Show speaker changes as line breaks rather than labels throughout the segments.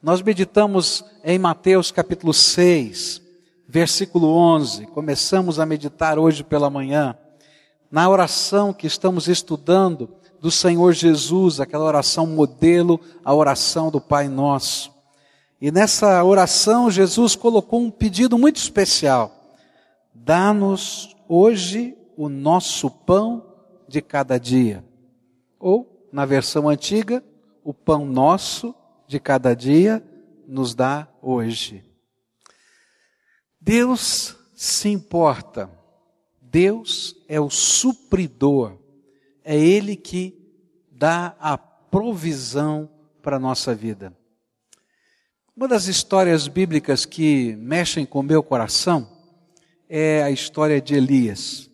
Nós meditamos em Mateus capítulo 6, versículo 11. Começamos a meditar hoje pela manhã na oração que estamos estudando do Senhor Jesus, aquela oração modelo, a oração do Pai Nosso. E nessa oração, Jesus colocou um pedido muito especial: dá-nos hoje o nosso pão de cada dia. Ou, na versão antiga, o pão nosso de cada dia nos dá hoje. Deus se importa. Deus é o supridor. É Ele que dá a provisão para a nossa vida. Uma das histórias bíblicas que mexem com o meu coração é a história de Elias.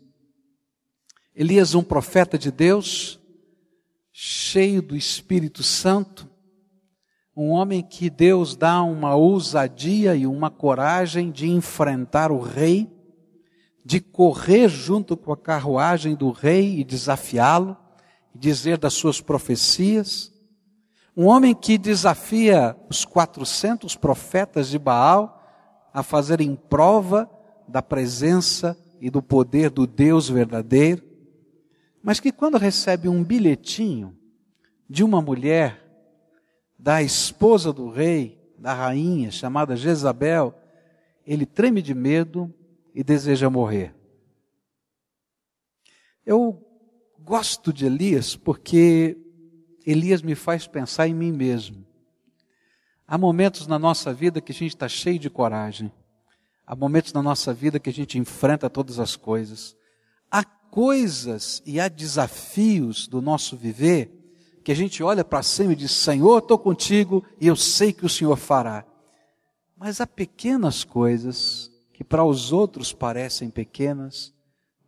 Elias, um profeta de Deus, cheio do Espírito Santo, um homem que Deus dá uma ousadia e uma coragem de enfrentar o rei, de correr junto com a carruagem do rei e desafiá-lo, e dizer das suas profecias. Um homem que desafia os 400 profetas de Baal a fazerem prova da presença e do poder do Deus verdadeiro, mas que quando recebe um bilhetinho de uma mulher, da esposa do rei, da rainha, chamada Jezabel, ele treme de medo e deseja morrer. Eu gosto de Elias porque Elias me faz pensar em mim mesmo. Há momentos na nossa vida que a gente está cheio de coragem. Há momentos na nossa vida que a gente enfrenta todas as coisas. Há coisas e há desafios do nosso viver que a gente olha para cima e diz: Senhor, estou contigo e eu sei que o Senhor fará. Mas há pequenas coisas que para os outros parecem pequenas,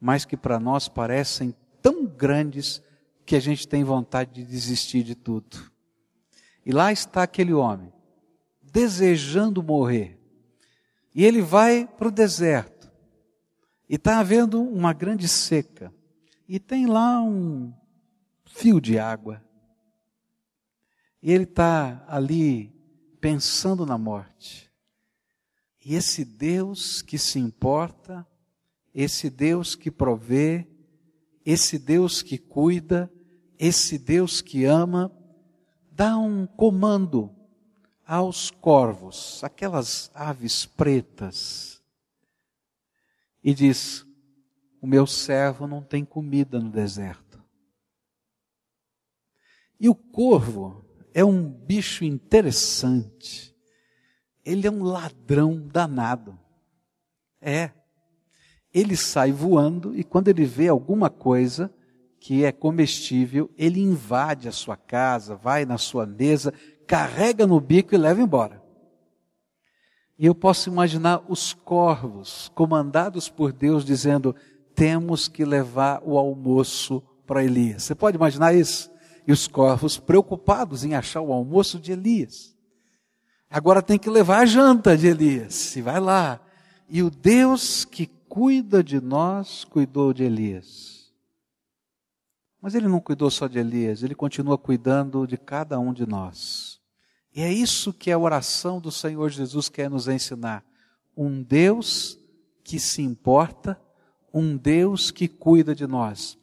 mas que para nós parecem tão grandes que a gente tem vontade de desistir de tudo. E lá está aquele homem, desejando morrer. E ele vai para o deserto. E está havendo uma grande seca. E tem lá um fio de água. E ele está ali pensando na morte. E esse Deus que se importa, esse Deus que provê, esse Deus que cuida, esse Deus que ama, dá um comando aos corvos, aquelas aves pretas, e diz: O meu servo não tem comida no deserto. E o corvo é um bicho interessante. Ele é um ladrão danado. É. Ele sai voando e quando ele vê alguma coisa, que é comestível, ele invade a sua casa, vai na sua mesa, carrega no bico e leva embora. E eu posso imaginar os corvos, comandados por Deus, dizendo: temos que levar o almoço para Elias. Você pode imaginar isso? E os corvos preocupados em achar o almoço de Elias. Agora tem que levar a janta de Elias. E vai lá. E o Deus que cuida de nós, cuidou de Elias. Mas ele não cuidou só de Elias, ele continua cuidando de cada um de nós. E é isso que a oração do Senhor Jesus quer nos ensinar. Um Deus que se importa, um Deus que cuida de nós.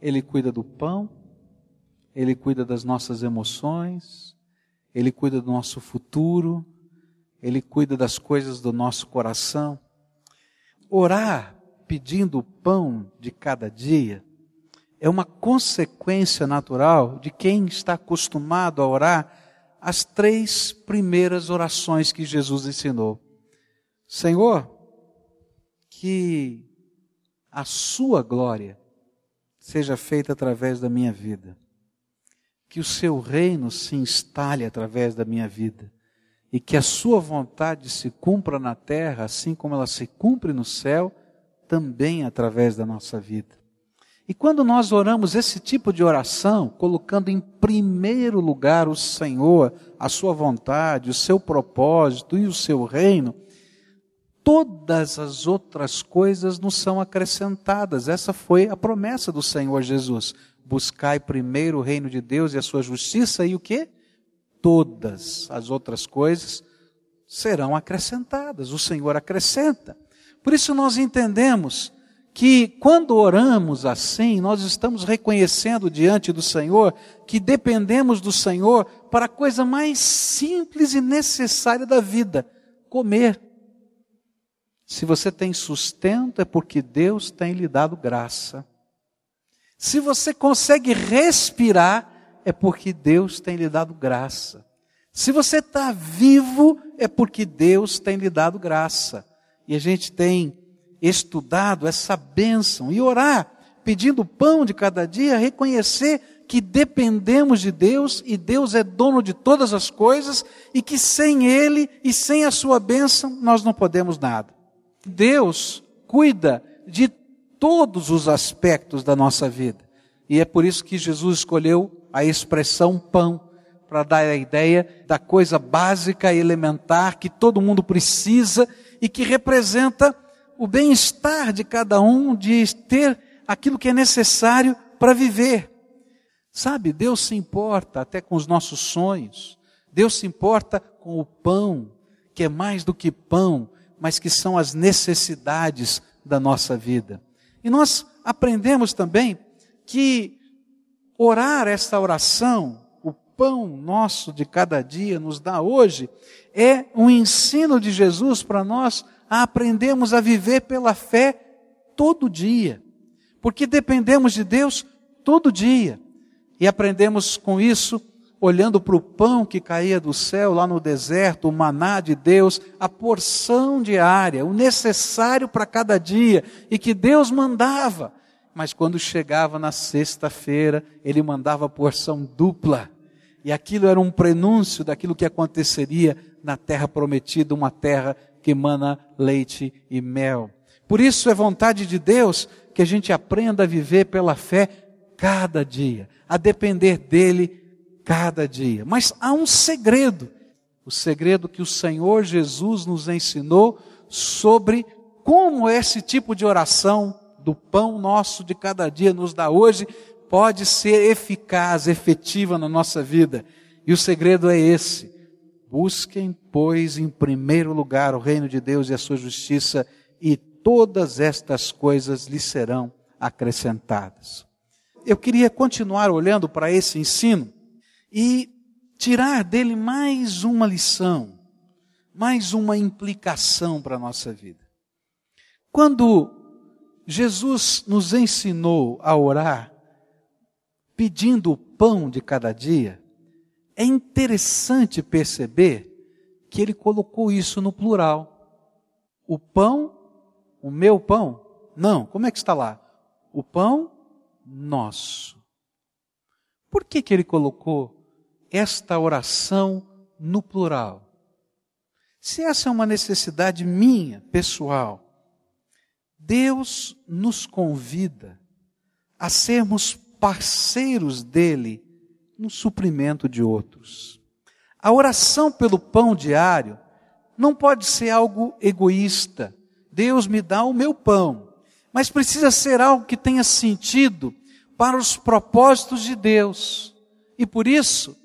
Ele cuida do pão, ele cuida das nossas emoções, ele cuida do nosso futuro, ele cuida das coisas do nosso coração. Orar pedindo o pão de cada dia é uma consequência natural de quem está acostumado a orar as três primeiras orações que Jesus ensinou. Senhor, que a sua glória seja feita através da minha vida. Que o seu reino se instale através da minha vida. E que a sua vontade se cumpra na terra, assim como ela se cumpre no céu, também através da nossa vida. E quando nós oramos esse tipo de oração, colocando em primeiro lugar o Senhor, a sua vontade, o seu propósito e o seu reino, todas as outras coisas nos são acrescentadas. Essa foi a promessa do Senhor Jesus. Buscai primeiro o reino de Deus e a sua justiça e o que? todas as outras coisas serão acrescentadas. O Senhor acrescenta. Por isso nós entendemos que quando oramos assim, nós estamos reconhecendo diante do Senhor que dependemos do Senhor para a coisa mais simples e necessária da vida: comer. Se você tem sustento, é porque Deus tem lhe dado graça. Se você consegue respirar, é porque Deus tem lhe dado graça. Se você está vivo, é porque Deus tem lhe dado graça. E a gente tem estudado essa bênção e orar, pedindo pão de cada dia, reconhecer que dependemos de Deus e Deus é dono de todas as coisas e que sem Ele e sem a Sua bênção nós não podemos nada. Deus cuida de todos os aspectos da nossa vida. E é por isso que Jesus escolheu a expressão pão, para dar a ideia da coisa básica e elementar que todo mundo precisa e que representa o bem-estar de cada um, de ter aquilo que é necessário para viver. Sabe, Deus se importa até com os nossos sonhos, Deus se importa com o pão, que é mais do que pão, mas que são as necessidades da nossa vida. E nós aprendemos também que orar esta oração, o pão nosso de cada dia nos dá hoje, é um ensino de Jesus para nós a aprendermos a viver pela fé todo dia. Porque dependemos de Deus todo dia. E aprendemos com isso olhando para o pão que caía do céu lá no deserto, o maná de Deus, a porção diária, o necessário para cada dia, e que Deus mandava. Mas quando chegava na sexta-feira, ele mandava a porção dupla. E aquilo era um prenúncio daquilo que aconteceria na terra prometida, uma terra que emana leite e mel. Por isso é vontade de Deus que a gente aprenda a viver pela fé cada dia, a depender dele cada dia. Mas há um segredo, o segredo que o Senhor Jesus nos ensinou sobre como esse tipo de oração do pão nosso de cada dia nos dá hoje pode ser eficaz, efetiva na nossa vida. E o segredo é esse: busquem, pois, em primeiro lugar o reino de Deus e a sua justiça, e todas estas coisas lhe serão acrescentadas. Eu queria continuar olhando para esse ensino e tirar dele mais uma lição, mais uma implicação para a nossa vida. Quando Jesus nos ensinou a orar, pedindo o pão de cada dia, é interessante perceber que ele colocou isso no plural. O pão, o meu pão? Não, como é que está lá? O pão nosso. Por que, que ele colocou esta oração no plural. Se essa é uma necessidade minha, pessoal, Deus nos convida a sermos parceiros dele no suprimento de outros. A oração pelo pão diário não pode ser algo egoísta. Deus me dá o meu pão, mas precisa ser algo que tenha sentido para os propósitos de Deus. E por isso,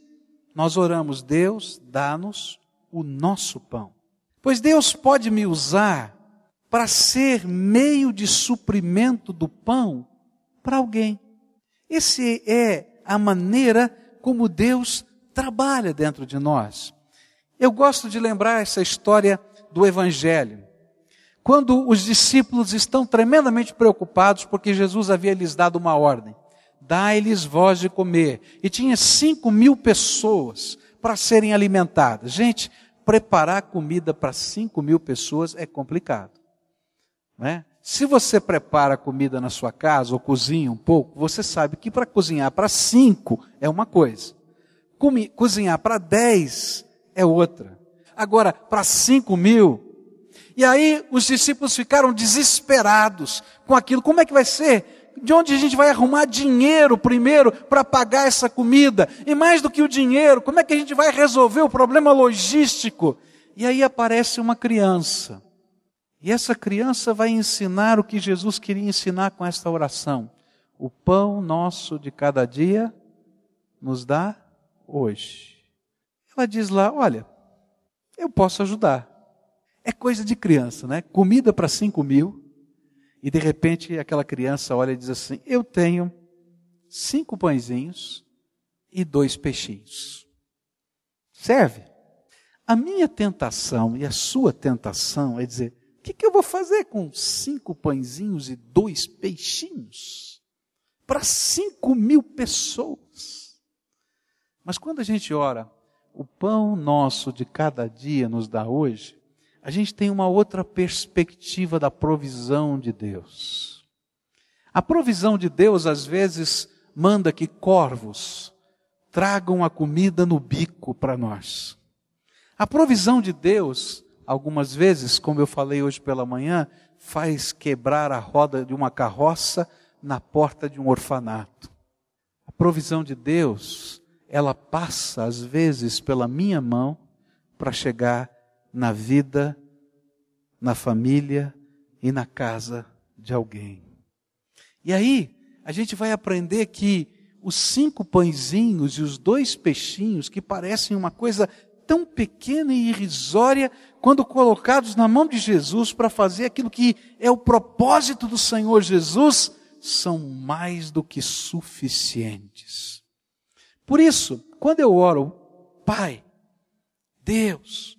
nós oramos, Deus, dá-nos o nosso pão. Pois Deus pode me usar para ser meio de suprimento do pão para alguém. Esse é a maneira como Deus trabalha dentro de nós. Eu gosto de lembrar essa história do Evangelho. Quando os discípulos estão tremendamente preocupados porque Jesus havia lhes dado uma ordem dai-lhes voz de comer. E tinha cinco mil pessoas para serem alimentadas. Gente, preparar comida para cinco mil pessoas é complicado. Né? Se você prepara comida na sua casa ou cozinha um pouco, você sabe que para cozinhar para cinco é uma coisa. Cozinhar para dez é outra. Agora, para cinco mil. E aí os discípulos ficaram desesperados com aquilo. Como é que vai ser? De onde a gente vai arrumar dinheiro primeiro para pagar essa comida? E mais do que o dinheiro, como é que a gente vai resolver o problema logístico? E aí aparece uma criança. E essa criança vai ensinar o que Jesus queria ensinar com esta oração. O pão nosso de cada dia nos dá hoje. Ela diz lá: Olha, eu posso ajudar. É coisa de criança, né? Comida para cinco mil. E de repente aquela criança olha e diz assim: Eu tenho cinco pãezinhos e dois peixinhos. Serve. A minha tentação e a sua tentação é dizer: o que, que eu vou fazer com cinco pãezinhos e dois peixinhos? Para cinco mil pessoas. Mas quando a gente ora, o pão nosso de cada dia nos dá hoje, a gente tem uma outra perspectiva da provisão de Deus. A provisão de Deus, às vezes, manda que corvos tragam a comida no bico para nós. A provisão de Deus, algumas vezes, como eu falei hoje pela manhã, faz quebrar a roda de uma carroça na porta de um orfanato. A provisão de Deus, ela passa às vezes pela minha mão para chegar na vida, na família e na casa de alguém. E aí, a gente vai aprender que os cinco pãezinhos e os dois peixinhos, que parecem uma coisa tão pequena e irrisória, quando colocados na mão de Jesus para fazer aquilo que é o propósito do Senhor Jesus, são mais do que suficientes. Por isso, quando eu oro, Pai, Deus,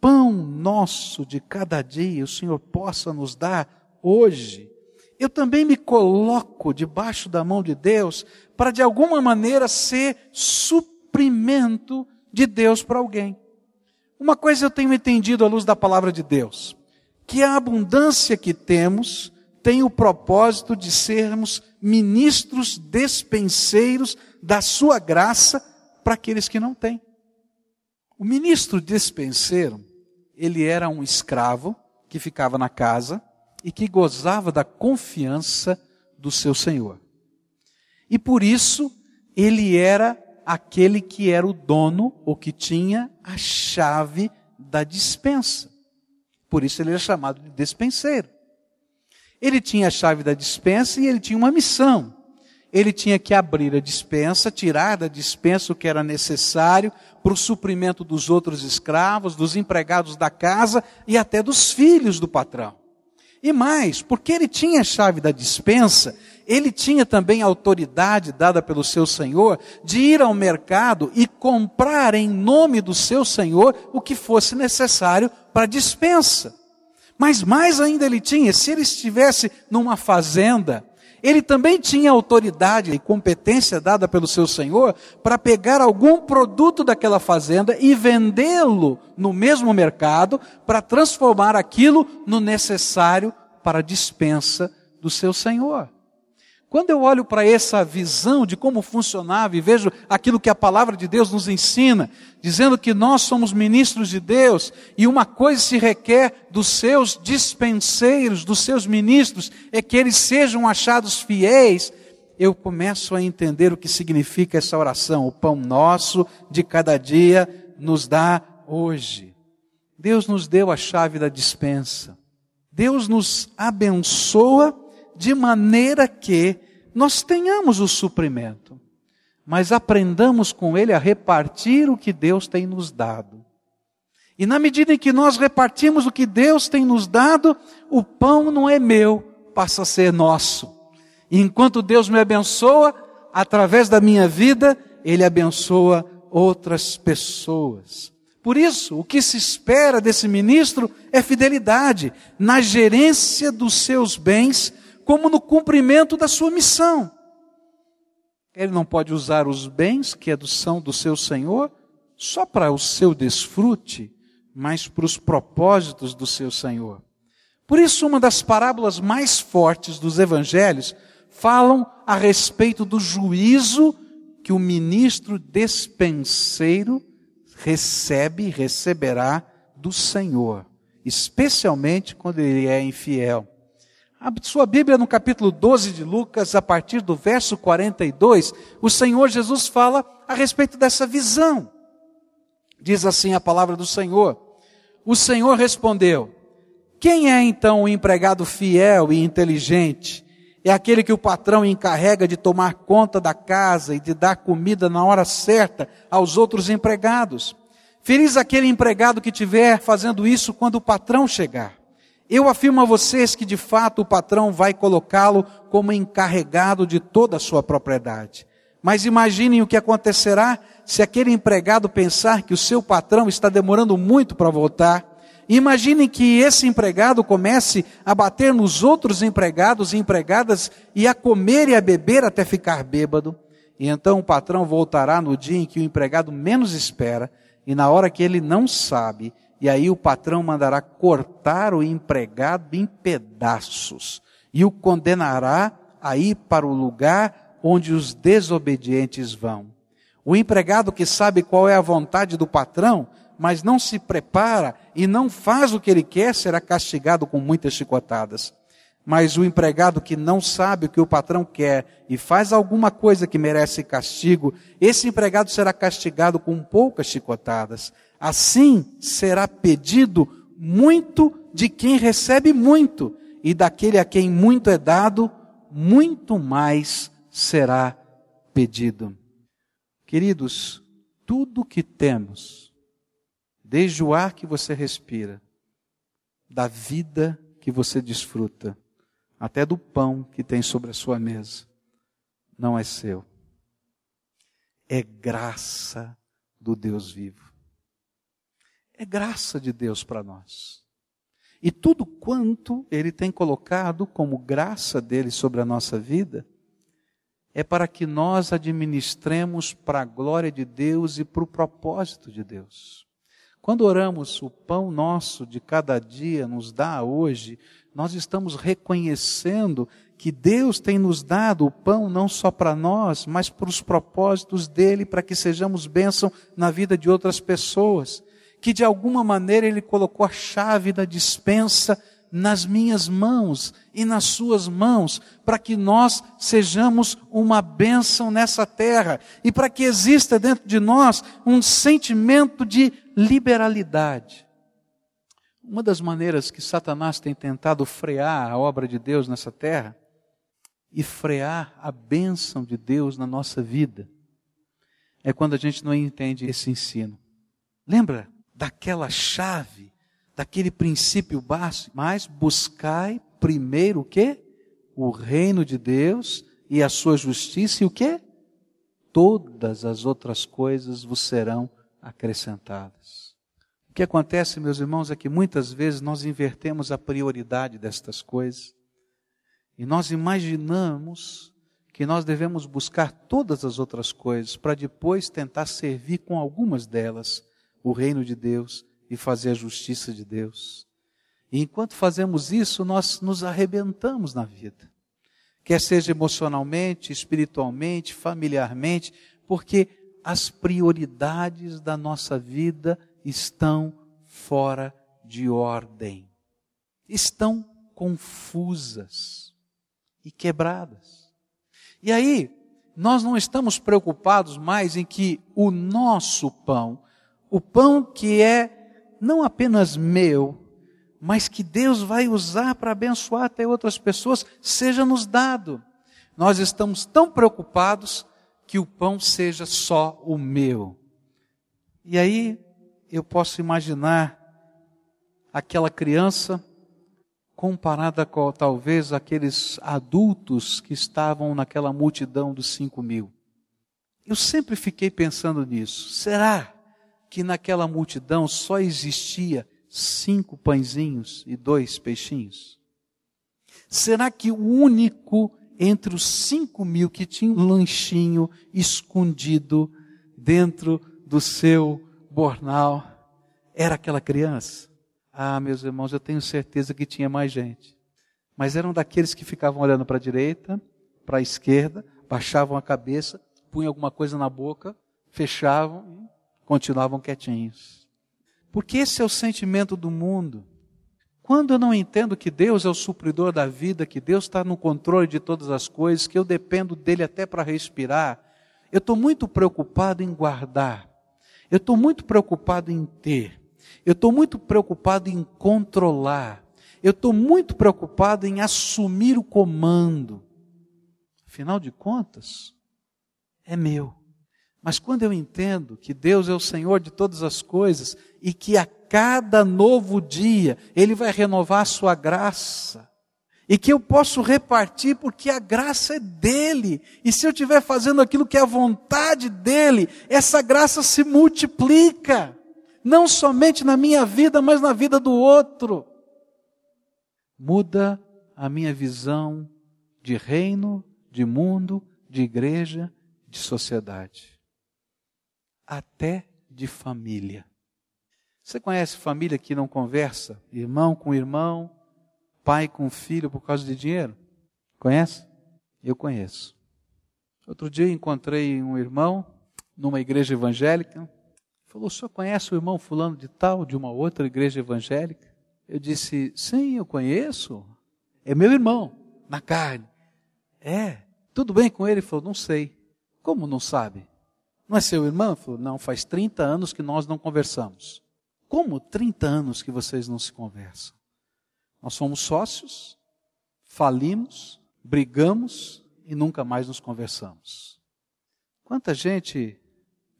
pão nosso de cada dia o Senhor possa nos dar hoje, eu também me coloco debaixo da mão de Deus para de alguma maneira ser suprimento de Deus para alguém. Uma coisa eu tenho entendido à luz da palavra de Deus, que a abundância que temos tem o propósito de sermos ministros despenseiros da sua graça para aqueles que não têm. O ministro despenseiro, ele era um escravo que ficava na casa e que gozava da confiança do seu senhor. E por isso ele era aquele que era o dono ou que tinha a chave da dispensa. Por isso ele era chamado de despenseiro. Ele tinha a chave da dispensa e ele tinha uma missão. Ele tinha que abrir a dispensa, tirar da dispensa o que era necessário para o suprimento dos outros escravos, dos empregados da casa e até dos filhos do patrão. E mais, porque ele tinha a chave da dispensa, ele tinha também a autoridade dada pelo seu senhor de ir ao mercado e comprar em nome do seu senhor o que fosse necessário para a dispensa. Mas mais ainda ele tinha, se ele estivesse numa fazenda, ele também tinha autoridade e competência dada pelo seu senhor para pegar algum produto daquela fazenda e vendê-lo no mesmo mercado para transformar aquilo no necessário para a dispensa do seu senhor. Quando eu olho para essa visão de como funcionava e vejo aquilo que a palavra de Deus nos ensina, dizendo que nós somos ministros de Deus e uma coisa se requer dos seus dispenseiros, dos seus ministros, é que eles sejam achados fiéis, eu começo a entender o que significa essa oração. O pão nosso de cada dia nos dá hoje. Deus nos deu a chave da dispensa. Deus nos abençoa de maneira que nós tenhamos o suprimento, mas aprendamos com Ele a repartir o que Deus tem nos dado. E na medida em que nós repartimos o que Deus tem nos dado, o pão não é meu, passa a ser nosso. E enquanto Deus me abençoa, através da minha vida, Ele abençoa outras pessoas. Por isso, o que se espera desse ministro é fidelidade na gerência dos seus bens como no cumprimento da sua missão. Ele não pode usar os bens que são do seu Senhor só para o seu desfrute, mas para os propósitos do seu Senhor. Por isso, uma das parábolas mais fortes dos evangelhos falam a respeito do juízo que o ministro despenseiro recebe e receberá do Senhor, especialmente quando ele é infiel. Sua Bíblia no capítulo 12 de Lucas, a partir do verso 42, o Senhor Jesus fala a respeito dessa visão. Diz assim a palavra do Senhor: O Senhor respondeu: Quem é então o empregado fiel e inteligente, É aquele que o patrão encarrega de tomar conta da casa e de dar comida na hora certa aos outros empregados. Feliz aquele empregado que tiver fazendo isso quando o patrão chegar. Eu afirmo a vocês que de fato o patrão vai colocá-lo como encarregado de toda a sua propriedade. Mas imaginem o que acontecerá se aquele empregado pensar que o seu patrão está demorando muito para voltar. Imaginem que esse empregado comece a bater nos outros empregados e empregadas e a comer e a beber até ficar bêbado. E então o patrão voltará no dia em que o empregado menos espera e na hora que ele não sabe, e aí o patrão mandará cortar o empregado em pedaços e o condenará a ir para o lugar onde os desobedientes vão. O empregado que sabe qual é a vontade do patrão, mas não se prepara e não faz o que ele quer, será castigado com muitas chicotadas. Mas o empregado que não sabe o que o patrão quer e faz alguma coisa que merece castigo, esse empregado será castigado com poucas chicotadas. Assim será pedido muito de quem recebe muito, e daquele a quem muito é dado, muito mais será pedido. Queridos, tudo que temos, desde o ar que você respira, da vida que você desfruta, até do pão que tem sobre a sua mesa, não é seu. É graça do Deus vivo. É graça de Deus para nós. E tudo quanto Ele tem colocado como graça dele sobre a nossa vida, é para que nós administremos para a glória de Deus e para o propósito de Deus. Quando oramos, o pão nosso de cada dia nos dá hoje, nós estamos reconhecendo que Deus tem nos dado o pão não só para nós, mas para os propósitos dele, para que sejamos bênção na vida de outras pessoas. Que de alguma maneira ele colocou a chave da dispensa nas minhas mãos e nas suas mãos, para que nós sejamos uma bênção nessa terra e para que exista dentro de nós um sentimento de liberalidade. Uma das maneiras que Satanás tem tentado frear a obra de Deus nessa terra e frear a bênção de Deus na nossa vida é quando a gente não entende esse ensino. Lembra daquela chave, daquele princípio básico? Mas buscai primeiro o quê? O reino de Deus e a sua justiça e o quê? Todas as outras coisas vos serão acrescentadas. O que acontece, meus irmãos, é que muitas vezes nós invertemos a prioridade destas coisas e nós imaginamos que nós devemos buscar todas as outras coisas para depois tentar servir com algumas delas o reino de Deus e fazer a justiça de Deus. E enquanto fazemos isso, nós nos arrebentamos na vida. Quer seja emocionalmente, espiritualmente, familiarmente, porque as prioridades da nossa vida estão fora de ordem, estão confusas e quebradas. E aí, nós não estamos preocupados mais em que o nosso pão, o pão que é não apenas meu, mas que Deus vai usar para abençoar até outras pessoas, seja nos dado. Nós estamos tão preocupados que o pão seja só o meu. E aí eu posso imaginar aquela criança comparada com talvez aqueles adultos que estavam naquela multidão dos cinco mil. Eu sempre fiquei pensando nisso. Será que naquela multidão só existia cinco pãezinhos e dois peixinhos? Será que o único entre os cinco mil que tinha um lanchinho escondido dentro do seu bornal era aquela criança? Ah, meus irmãos, eu tenho certeza que tinha mais gente. Mas eram daqueles que ficavam olhando para a direita, para a esquerda, baixavam a cabeça, punham alguma coisa na boca, fechavam continuavam quietinhos. Porque esse é o sentimento do mundo. Quando eu não entendo que Deus é o supridor da vida, que Deus está no controle de todas as coisas, que eu dependo dele até para respirar, eu estou muito preocupado em guardar. Eu estou muito preocupado em ter. Eu estou muito preocupado em controlar. Eu estou muito preocupado em assumir o comando. Afinal de contas, é meu. Mas quando eu entendo que Deus é o Senhor de todas as coisas e que a cada novo dia Ele vai renovar a sua graça, e que eu posso repartir porque a graça é dele. E se eu estiver fazendo aquilo que é a vontade dele, essa graça se multiplica, não somente na minha vida, mas na vida do outro. Muda a minha visão de reino, de mundo, de igreja, de sociedade, até de família. Você conhece família que não conversa? Irmão com irmão, pai com filho por causa de dinheiro? Conhece? Eu conheço. Outro dia encontrei um irmão numa igreja evangélica. Falou: o senhor conhece o irmão fulano de tal, de uma outra igreja evangélica? Eu disse: sim, eu conheço. É meu irmão, na carne. É, tudo bem com ele? Ele falou: não sei. Como não sabe? Não é seu irmão? Falou: não, faz 30 anos que nós não conversamos. Como 30 anos que vocês não se conversam? Nós somos sócios, falimos, brigamos e nunca mais nos conversamos. Quanta gente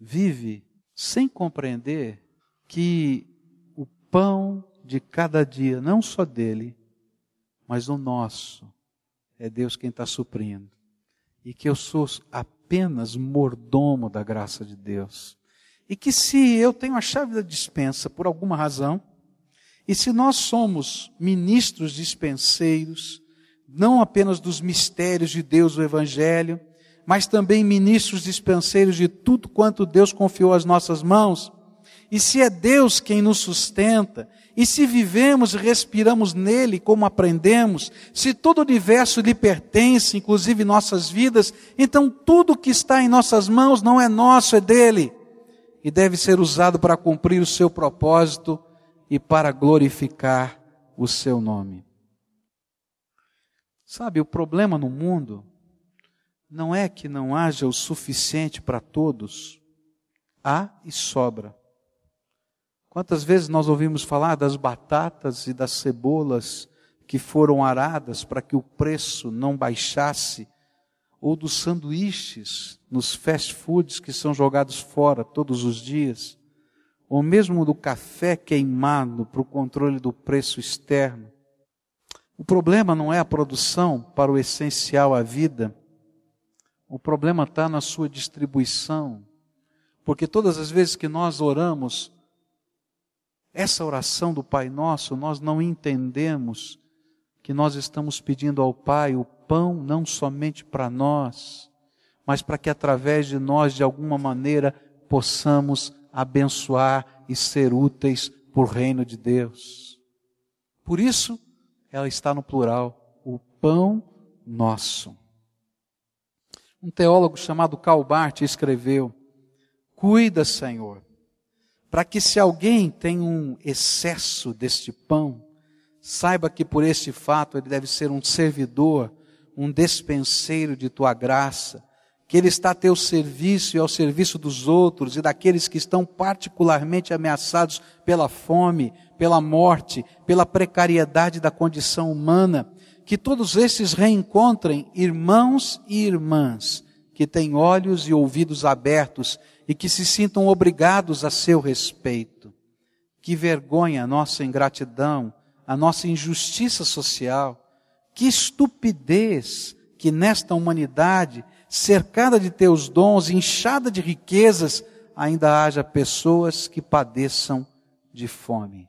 vive sem compreender que o pão de cada dia, não só dele, mas o nosso, é Deus quem está suprindo. E que eu sou apenas mordomo da graça de Deus. E que se eu tenho a chave da dispensa por alguma razão, e se nós somos ministros dispenseiros, não apenas dos mistérios de Deus, o Evangelho, mas também ministros dispenseiros de tudo quanto Deus confiou às nossas mãos, e se é Deus quem nos sustenta, e se vivemos e respiramos nele como aprendemos, se todo o universo lhe pertence, inclusive nossas vidas, então tudo que está em nossas mãos não é nosso, é dele, e deve ser usado para cumprir o seu propósito e para glorificar o seu nome. Sabe, o problema no mundo não é que não haja o suficiente para todos, há e sobra. Quantas vezes nós ouvimos falar das batatas e das cebolas que foram aradas para que o preço não baixasse, ou dos sanduíches nos fast foods que são jogados fora todos os dias? ou mesmo do café queimado para o controle do preço externo. O problema não é a produção para o essencial à vida, o problema está na sua distribuição. Porque todas as vezes que nós oramos, essa oração do Pai Nosso, nós não entendemos que nós estamos pedindo ao Pai o pão não somente para nós, mas para que através de nós, de alguma maneira, possamos abençoar e ser úteis por reino de Deus. Por isso, ela está no plural, o pão nosso. Um teólogo chamado Karl Barth escreveu: Cuida, Senhor, para que se alguém tem um excesso deste pão, saiba que por este fato ele deve ser um servidor, um despenseiro de tua graça, que Ele está a teu serviço e ao serviço dos outros e daqueles que estão particularmente ameaçados pela fome, pela morte, pela precariedade da condição humana, que todos esses reencontrem irmãos e irmãs que têm olhos e ouvidos abertos e que se sintam obrigados a seu respeito. Que vergonha a nossa ingratidão, a nossa injustiça social, que estupidez que nesta humanidade cercada de teus dons, inchada de riquezas, ainda haja pessoas que padeçam de fome.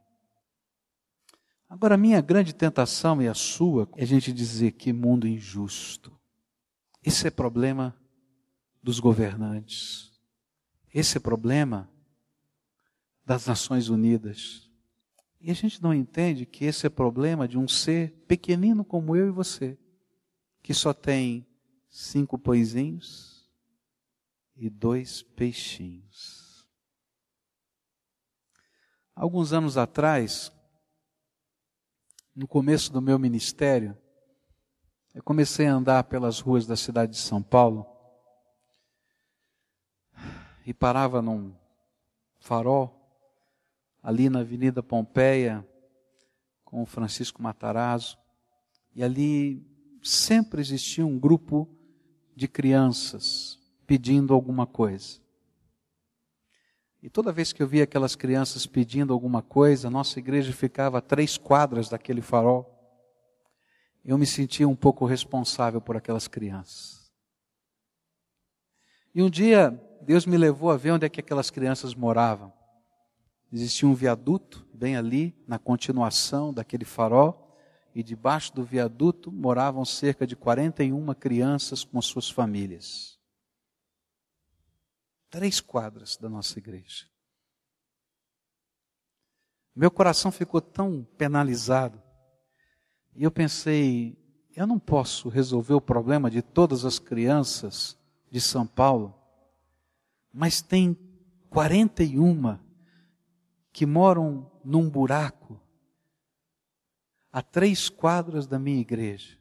Agora, minha grande tentação e a sua é a gente dizer que mundo injusto. Esse é problema dos governantes. Esse é problema das Nações Unidas. E a gente não entende que esse é problema de um ser pequenino como eu e você, que só tem cinco pãezinhos e dois peixinhos. Alguns anos atrás, no começo do meu ministério, eu comecei a andar pelas ruas da cidade de São Paulo e parava num farol ali na Avenida Pompeia com o Francisco Matarazzo e ali sempre existia um grupo de crianças pedindo alguma coisa. E toda vez que eu via aquelas crianças pedindo alguma coisa, nossa igreja ficava a três quadras daquele farol. Eu me sentia um pouco responsável por aquelas crianças. E um dia, Deus me levou a ver onde é que aquelas crianças moravam. Existia um viaduto bem ali, na continuação daquele farol, e debaixo do viaduto moravam cerca de 41 crianças com suas famílias. Três quadras da nossa igreja. Meu coração ficou tão penalizado. E eu pensei, eu não posso resolver o problema de todas as crianças de São Paulo, mas tem 41 que moram num buraco a três quadras da minha igreja,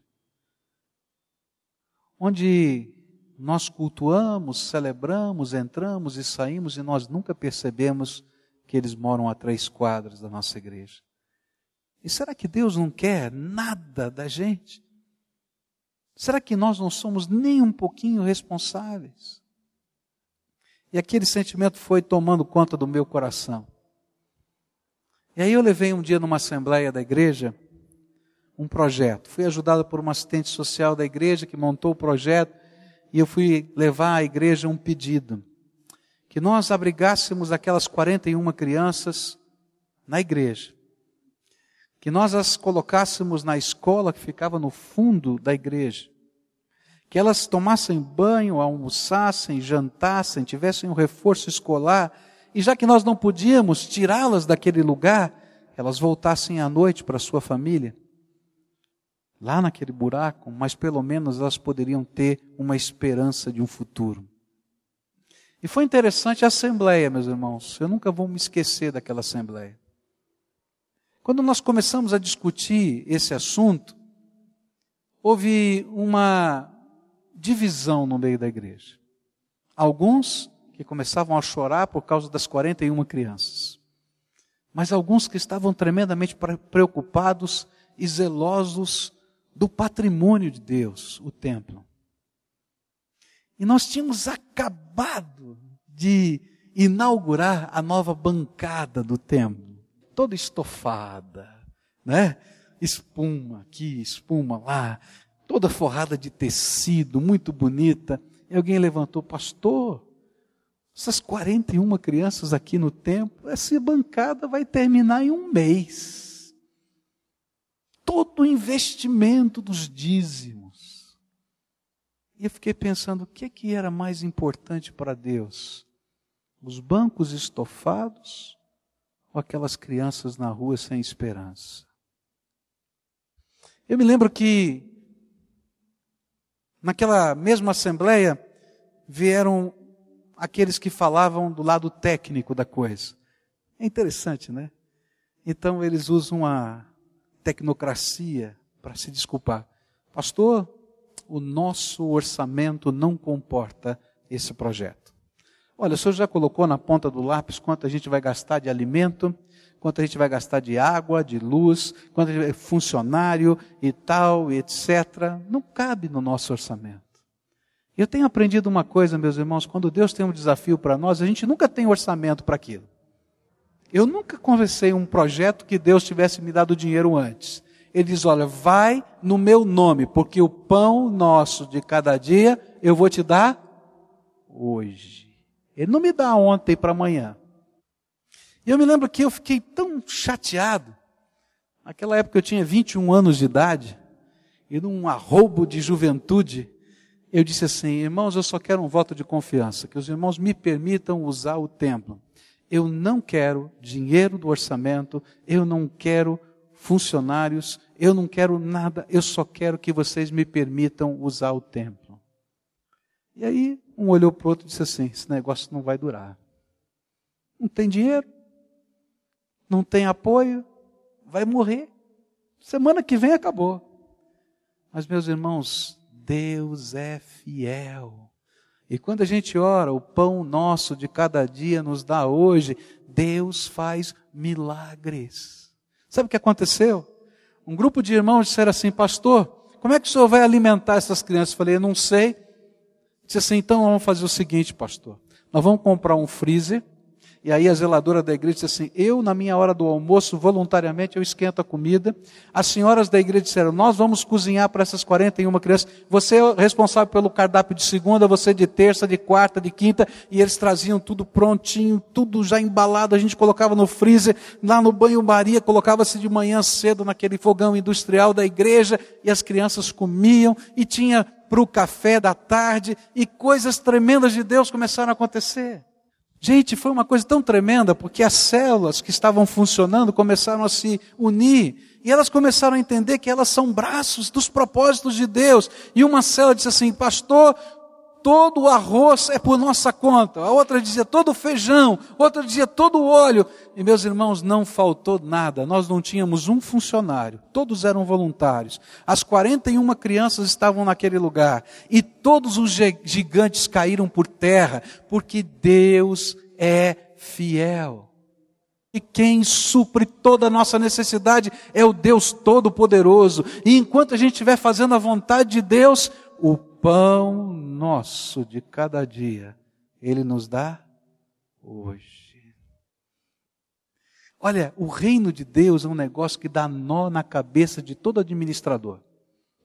onde nós cultuamos, celebramos, entramos e saímos e nós nunca percebemos que eles moram a três quadras da nossa igreja. E será que Deus não quer nada da gente? Será que nós não somos nem um pouquinho responsáveis? E aquele sentimento foi tomando conta do meu coração. E aí eu levei um dia numa assembleia da igreja um projeto. Fui ajudado por uma assistente social da igreja que montou o projeto e eu fui levar à igreja um pedido. Que nós abrigássemos aquelas 41 crianças na igreja. Que nós as colocássemos na escola que ficava no fundo da igreja. Que elas tomassem banho, almoçassem, jantassem, tivessem um reforço escolar e já que nós não podíamos tirá-las daquele lugar, elas voltassem à noite para sua família, lá naquele buraco, mas pelo menos elas poderiam ter uma esperança de um futuro. E foi interessante a assembleia, meus irmãos. Eu nunca vou me esquecer daquela assembleia. Quando nós começamos a discutir esse assunto, houve uma divisão no meio da igreja. Alguns que começavam a chorar por causa das 41 crianças. Mas alguns que estavam tremendamente preocupados e zelosos do patrimônio de Deus, o templo. E nós tínhamos acabado de inaugurar a nova bancada do templo, toda estofada, né? Espuma aqui, espuma lá, toda forrada de tecido, muito bonita. E alguém levantou, pastor, essas 41 crianças aqui no templo, essa bancada vai terminar em um mês. Todo o investimento dos dízimos. E eu fiquei pensando, o que, é que era mais importante para Deus? Os bancos estofados ou aquelas crianças na rua sem esperança? Eu me lembro que naquela mesma assembleia vieram aqueles que falavam do lado técnico da coisa. É interessante, né? Então eles usam a tecnocracia para se desculpar. Pastor, o nosso orçamento não comporta esse projeto. Olha, o senhor já colocou na ponta do lápis quanto a gente vai gastar de alimento, quanto a gente vai gastar de água, de luz, quanto de funcionário e tal, etc. Não cabe no nosso orçamento. Eu tenho aprendido uma coisa, meus irmãos, quando Deus tem um desafio para nós, a gente nunca tem orçamento para aquilo. Eu nunca conversei um projeto que Deus tivesse me dado dinheiro antes. Ele diz: Olha, vai no meu nome, porque o pão nosso de cada dia eu vou te dar hoje. Ele não me dá ontem para amanhã. E eu me lembro que eu fiquei tão chateado. Naquela época eu tinha 21 anos de idade, e num arrobo de juventude, eu disse assim, irmãos, eu só quero um voto de confiança, que os irmãos me permitam usar o templo. Eu não quero dinheiro do orçamento, eu não quero funcionários, eu não quero nada, eu só quero que vocês me permitam usar o templo. E aí, um olhou para o outro e disse assim: esse negócio não vai durar. Não tem dinheiro, não tem apoio, vai morrer. Semana que vem acabou. Mas, meus irmãos, Deus é fiel. E quando a gente ora, o pão nosso de cada dia nos dá hoje, Deus faz milagres. Sabe o que aconteceu? Um grupo de irmãos disseram assim, pastor, como é que o senhor vai alimentar essas crianças? Eu falei, eu não sei, Disse assim: então vamos fazer o seguinte, pastor. Nós vamos comprar um freezer e aí a zeladora da igreja disse assim: Eu, na minha hora do almoço, voluntariamente, eu esquento a comida. As senhoras da igreja disseram: Nós vamos cozinhar para essas 41 crianças. Você é responsável pelo cardápio de segunda, você de terça, de quarta, de quinta. E eles traziam tudo prontinho, tudo já embalado. A gente colocava no freezer, lá no banho-maria, colocava-se de manhã cedo naquele fogão industrial da igreja. E as crianças comiam. E tinha para o café da tarde. E coisas tremendas de Deus começaram a acontecer. Gente, foi uma coisa tão tremenda, porque as células que estavam funcionando começaram a se unir, e elas começaram a entender que elas são braços dos propósitos de Deus. E uma célula disse assim: Pastor, todo o arroz é por nossa conta. A outra dizia todo o feijão, outra dizia todo o óleo. E meus irmãos, não faltou nada. Nós não tínhamos um funcionário. Todos eram voluntários. As 41 crianças estavam naquele lugar. E todos os gigantes caíram por terra, porque Deus é fiel. E quem supre toda a nossa necessidade é o Deus Todo-Poderoso. E enquanto a gente estiver fazendo a vontade de Deus, o pão nosso de cada dia, Ele nos dá hoje. Olha, o reino de Deus é um negócio que dá nó na cabeça de todo administrador.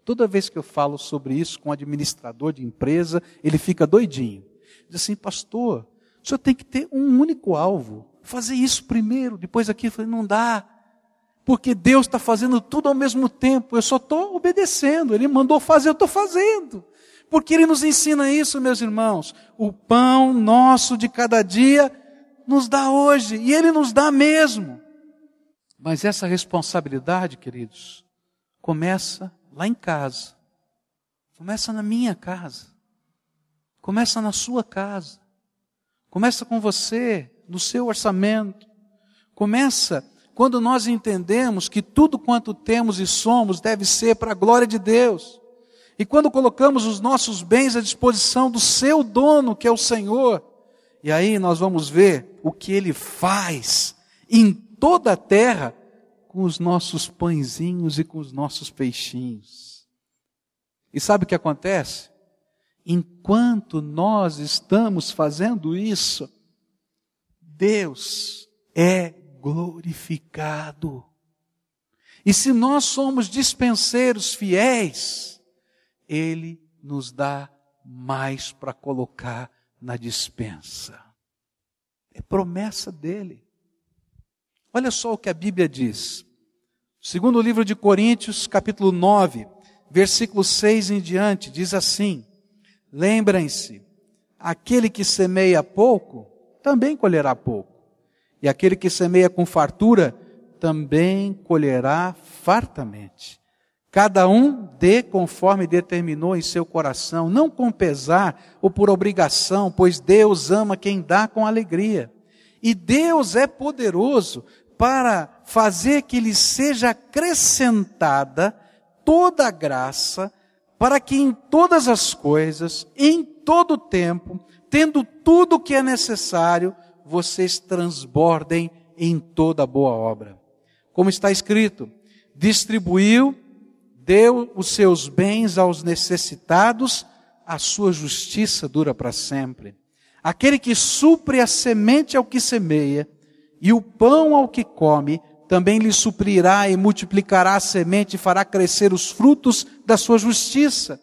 Toda vez que eu falo sobre isso com um administrador de empresa, ele fica doidinho. Diz assim, pastor, o senhor tem que ter um único alvo. Fazer isso primeiro, depois aqui. Eu falei, não dá. Porque Deus está fazendo tudo ao mesmo tempo. Eu só estou obedecendo. Ele mandou fazer, eu estou fazendo. Porque Ele nos ensina isso, meus irmãos. O pão nosso de cada dia nos dá hoje, e Ele nos dá mesmo. Mas essa responsabilidade, queridos, começa lá em casa, começa na minha casa, começa na sua casa, começa com você, no seu orçamento, começa quando nós entendemos que tudo quanto temos e somos deve ser para a glória de Deus. E quando colocamos os nossos bens à disposição do seu dono, que é o Senhor, e aí nós vamos ver o que ele faz em toda a terra com os nossos pãezinhos e com os nossos peixinhos. E sabe o que acontece? Enquanto nós estamos fazendo isso, Deus é glorificado. E se nós somos dispenseiros fiéis, ele nos dá mais para colocar na dispensa. É promessa dele. Olha só o que a Bíblia diz. Segundo o livro de Coríntios, capítulo 9, versículo 6 em diante, diz assim: Lembrem-se, aquele que semeia pouco, também colherá pouco. E aquele que semeia com fartura, também colherá fartamente. Cada um dê conforme determinou em seu coração, não com pesar ou por obrigação, pois Deus ama quem dá com alegria. E Deus é poderoso para fazer que lhe seja acrescentada toda a graça, para que em todas as coisas, em todo o tempo, tendo tudo o que é necessário, vocês transbordem em toda boa obra. Como está escrito, distribuiu deu os seus bens aos necessitados, a sua justiça dura para sempre. Aquele que supre a semente ao que semeia e o pão ao que come, também lhe suprirá e multiplicará a semente e fará crescer os frutos da sua justiça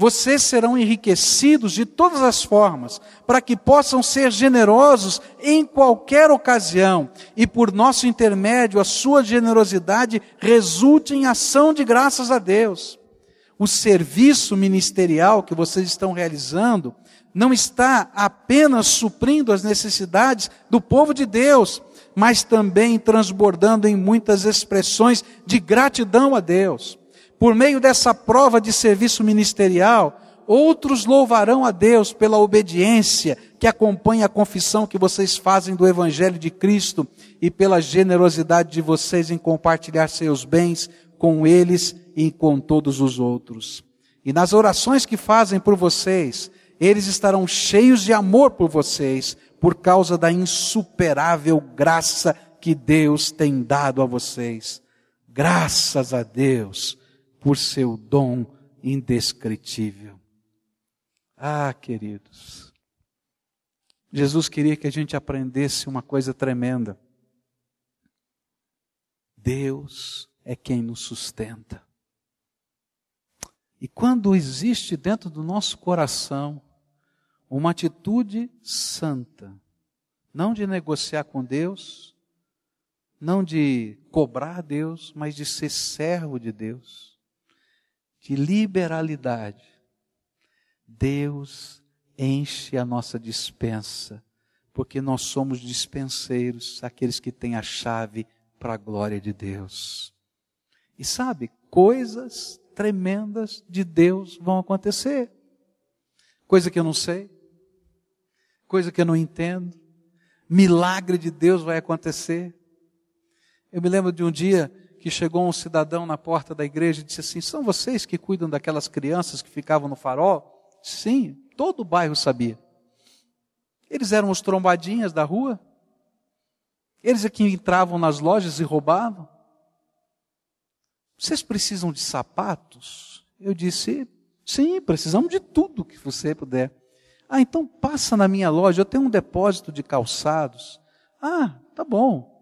vocês serão enriquecidos de todas as formas, para que possam ser generosos em qualquer ocasião, e por nosso intermédio a sua generosidade resulte em ação de graças a Deus. O serviço ministerial que vocês estão realizando não está apenas suprindo as necessidades do povo de Deus, mas também transbordando em muitas expressões de gratidão a Deus. Por meio dessa prova de serviço ministerial, outros louvarão a Deus pela obediência que acompanha a confissão que vocês fazem do Evangelho de Cristo e pela generosidade de vocês em compartilhar seus bens com eles e com todos os outros. E nas orações que fazem por vocês, eles estarão cheios de amor por vocês, por causa da insuperável graça que Deus tem dado a vocês. Graças a Deus por seu dom indescritível. Ah, queridos, Jesus queria que a gente aprendesse uma coisa tremenda. Deus é quem nos sustenta. E quando existe dentro do nosso coração uma atitude santa, não de negociar com Deus, não de cobrar Deus, mas de ser servo de Deus, de liberalidade, Deus enche a nossa dispensa, porque nós somos dispenseiros, aqueles que têm a chave para a glória de Deus. E sabe, coisas tremendas de Deus vão acontecer. Coisa que eu não sei, coisa que eu não entendo, milagre de Deus vai acontecer. Eu me lembro de um dia que chegou um cidadão na porta da igreja e disse assim: São vocês que cuidam daquelas crianças que ficavam no farol? Sim, todo o bairro sabia. Eles eram os trombadinhas da rua. Eles é que entravam nas lojas e roubavam. Vocês precisam de sapatos? Eu disse: Sim, precisamos de tudo que você puder. Ah, então passa na minha loja, eu tenho um depósito de calçados. Ah, tá bom.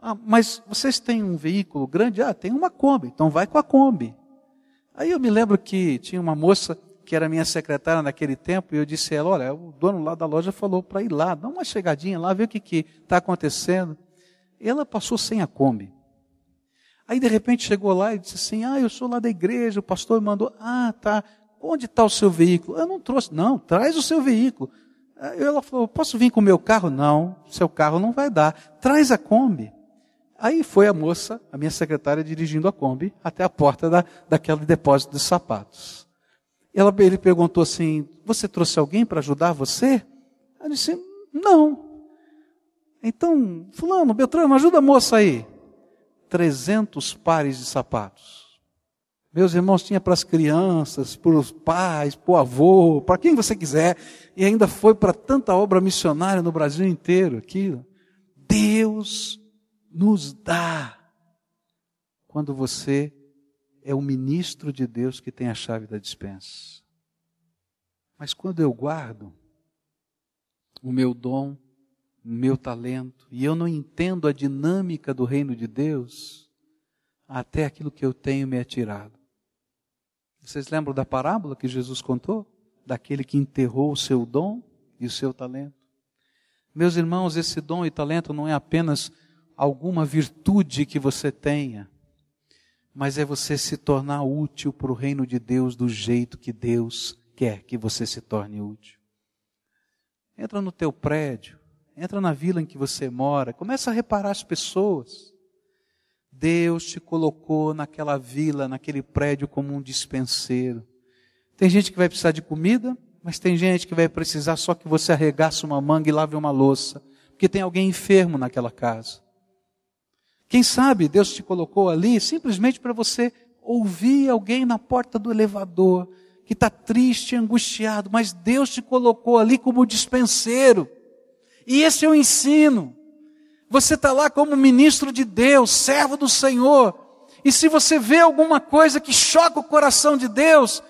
Ah, mas vocês têm um veículo grande? Ah, tem uma Kombi, então vai com a Kombi. Aí eu me lembro que tinha uma moça que era minha secretária naquele tempo, e eu disse a ela, olha, o dono lá da loja falou para ir lá, dá uma chegadinha lá, ver o que está acontecendo. Ela passou sem a Kombi. Aí de repente chegou lá e disse assim: Ah, eu sou lá da igreja, o pastor mandou. Ah, tá. Onde está o seu veículo? Eu não trouxe. Não, traz o seu veículo. Aí ela falou: Posso vir com o meu carro? Não, seu carro não vai dar. Traz a Kombi. Aí foi a moça, a minha secretária, dirigindo a Kombi até a porta da, daquele depósito de sapatos. Ela, ele perguntou assim: Você trouxe alguém para ajudar você? Ela disse: Não. Então, Fulano, Beltrano, ajuda a moça aí. 300 pares de sapatos. Meus irmãos, tinha para as crianças, para os pais, para o avô, para quem você quiser, e ainda foi para tanta obra missionária no Brasil inteiro aquilo. Deus nos dá quando você é o ministro de Deus que tem a chave da dispensa. Mas quando eu guardo o meu dom, meu talento, e eu não entendo a dinâmica do reino de Deus, até aquilo que eu tenho me é tirado. Vocês lembram da parábola que Jesus contou? Daquele que enterrou o seu dom e o seu talento. Meus irmãos, esse dom e talento não é apenas alguma virtude que você tenha, mas é você se tornar útil para o reino de Deus do jeito que Deus quer que você se torne útil. Entra no teu prédio, entra na vila em que você mora, começa a reparar as pessoas. Deus te colocou naquela vila, naquele prédio como um dispenseiro. Tem gente que vai precisar de comida, mas tem gente que vai precisar só que você arregasse uma manga e lave uma louça, porque tem alguém enfermo naquela casa. Quem sabe Deus te colocou ali simplesmente para você ouvir alguém na porta do elevador que está triste, angustiado, mas Deus te colocou ali como dispenseiro. E esse é o ensino. Você está lá como ministro de Deus, servo do Senhor. E se você vê alguma coisa que choca o coração de Deus,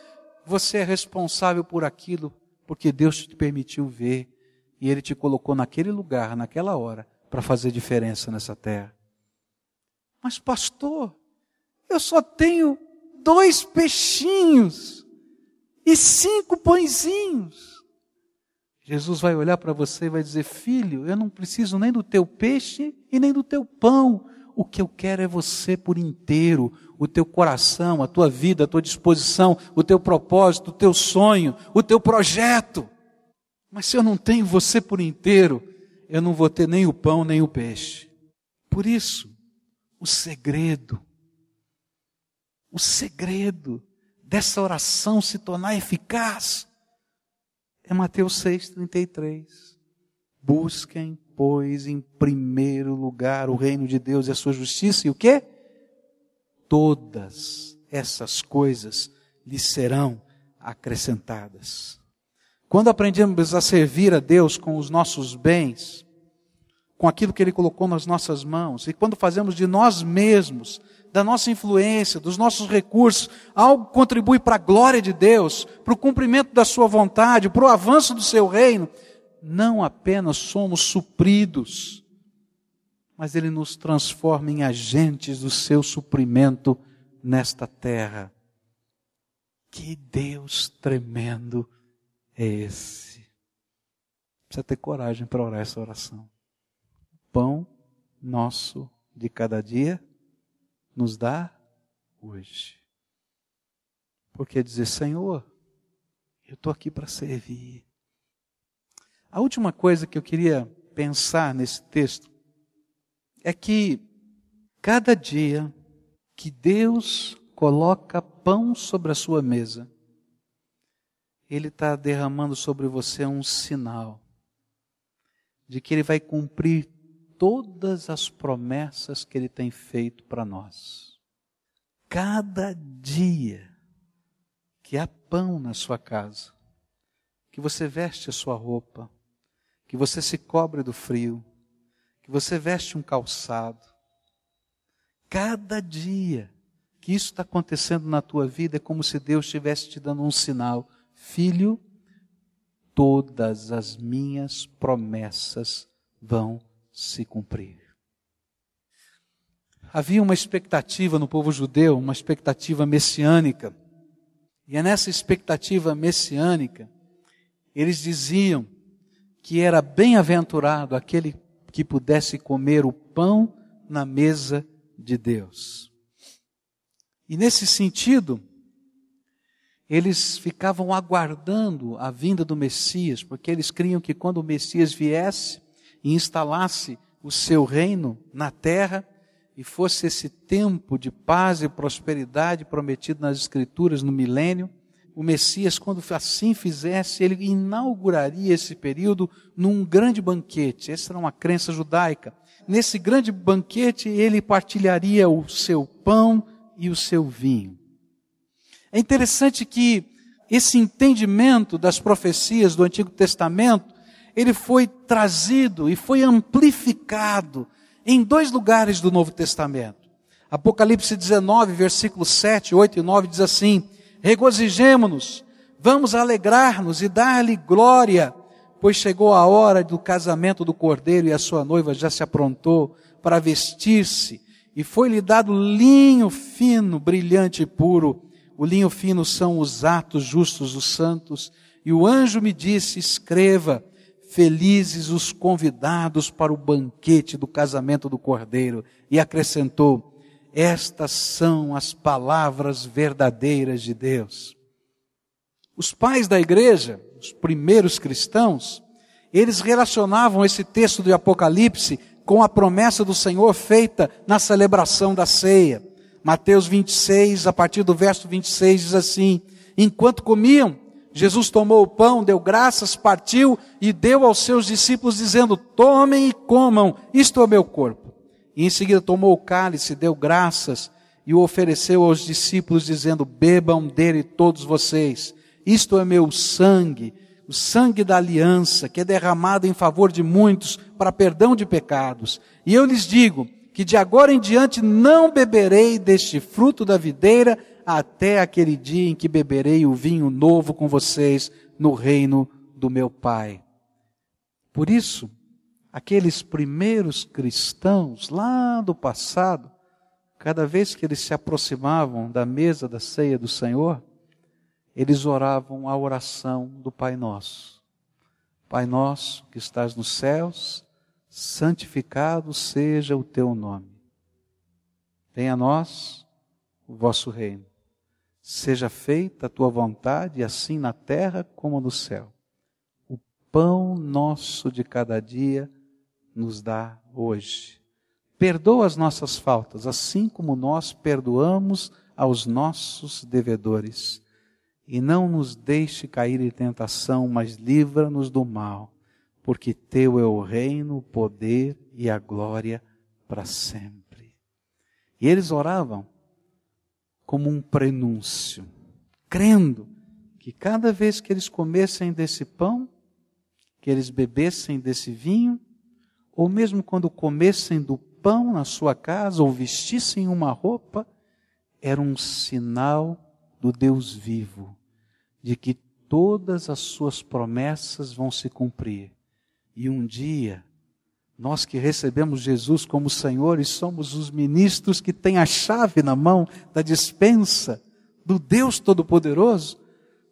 você é responsável por aquilo, porque Deus te permitiu ver. E Ele te colocou naquele lugar, naquela hora, para fazer diferença nessa terra. Mas, pastor, eu só tenho dois peixinhos e cinco pãezinhos. Jesus vai olhar para você e vai dizer: Filho, eu não preciso nem do teu peixe e nem do teu pão. O que eu quero é você por inteiro, o teu coração, a tua vida, a tua disposição, o teu propósito, o teu sonho, o teu projeto. Mas se eu não tenho você por inteiro, eu não vou ter nem o pão nem o peixe. Por isso, o segredo, o segredo dessa oração se tornar eficaz é Mateus 6,33. Busquem, pois, em primeiro lugar o reino de Deus e a sua justiça, e o que? Todas essas coisas lhe serão acrescentadas. Quando aprendemos a servir a Deus com os nossos bens, com aquilo que Ele colocou nas nossas mãos, e quando fazemos de nós mesmos, da nossa influência, dos nossos recursos, algo contribui para a glória de Deus, para o cumprimento da Sua vontade, para o avanço do Seu reino, não apenas somos supridos, mas Ele nos transforma em agentes do Seu suprimento nesta terra. Que Deus tremendo é esse? Precisa ter coragem para orar essa oração. Pão nosso de cada dia nos dá hoje. Porque dizer, Senhor, eu estou aqui para servir. A última coisa que eu queria pensar nesse texto é que cada dia que Deus coloca pão sobre a sua mesa, Ele está derramando sobre você um sinal de que Ele vai cumprir todas as promessas que Ele tem feito para nós. Cada dia que há pão na sua casa, que você veste a sua roupa, que você se cobre do frio, que você veste um calçado, Cada dia que isso está acontecendo na tua vida é como se Deus estivesse te dando um sinal. Filho, todas as minhas promessas vão se cumprir. Havia uma expectativa no povo judeu, uma expectativa messiânica. E é nessa expectativa messiânica, eles diziam que era bem-aventurado aquele que pudesse comer o pão na mesa de Deus. E nesse sentido, eles ficavam aguardando a vinda do Messias, porque eles criam que quando o Messias viesse e instalasse o seu reino na terra, e fosse esse tempo de paz e prosperidade prometido nas Escrituras no milênio, o Messias, quando assim fizesse, ele inauguraria esse período num grande banquete. Essa era uma crença judaica nesse grande banquete, ele partilharia o seu pão e o seu vinho. É interessante que esse entendimento das profecias do Antigo Testamento, ele foi trazido e foi amplificado em dois lugares do Novo Testamento. Apocalipse 19, versículos 7, 8 e 9 diz assim: Regozijemo-nos, vamos alegrar-nos e dar-lhe glória, pois chegou a hora do casamento do cordeiro e a sua noiva já se aprontou para vestir-se, e foi-lhe dado linho fino, brilhante e puro. O linho fino são os atos justos dos santos. E o anjo me disse: Escreva, felizes os convidados para o banquete do casamento do cordeiro. E acrescentou: Estas são as palavras verdadeiras de Deus. Os pais da igreja, os primeiros cristãos, eles relacionavam esse texto do Apocalipse com a promessa do Senhor feita na celebração da ceia. Mateus 26, a partir do verso 26, diz assim: Enquanto comiam, Jesus tomou o pão, deu graças, partiu e deu aos seus discípulos, dizendo: Tomem e comam, isto é o meu corpo. E em seguida tomou o cálice, deu graças e o ofereceu aos discípulos, dizendo: Bebam dele todos vocês, isto é meu sangue, o sangue da aliança, que é derramado em favor de muitos para perdão de pecados. E eu lhes digo que de agora em diante não beberei deste fruto da videira até aquele dia em que beberei o vinho novo com vocês no reino do meu Pai. Por isso, aqueles primeiros cristãos lá do passado, cada vez que eles se aproximavam da mesa da ceia do Senhor, eles oravam a oração do Pai Nosso. Pai nosso que estás nos céus, santificado seja o teu nome. Venha a nós o vosso reino. Seja feita a tua vontade, assim na terra como no céu. O pão nosso de cada dia nos dá hoje. Perdoa as nossas faltas, assim como nós perdoamos aos nossos devedores e não nos deixe cair em tentação, mas livra-nos do mal, porque teu é o reino, o poder e a glória para sempre. E eles oravam como um prenúncio, crendo que cada vez que eles comessem desse pão, que eles bebessem desse vinho, ou mesmo quando comessem do pão na sua casa ou vestissem uma roupa, era um sinal do Deus vivo, de que todas as suas promessas vão se cumprir. E um dia, nós que recebemos Jesus como Senhor e somos os ministros que têm a chave na mão da dispensa do Deus Todo-Poderoso,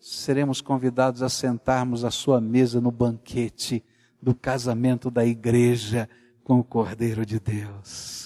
seremos convidados a sentarmos à sua mesa no banquete do casamento da igreja com o Cordeiro de Deus.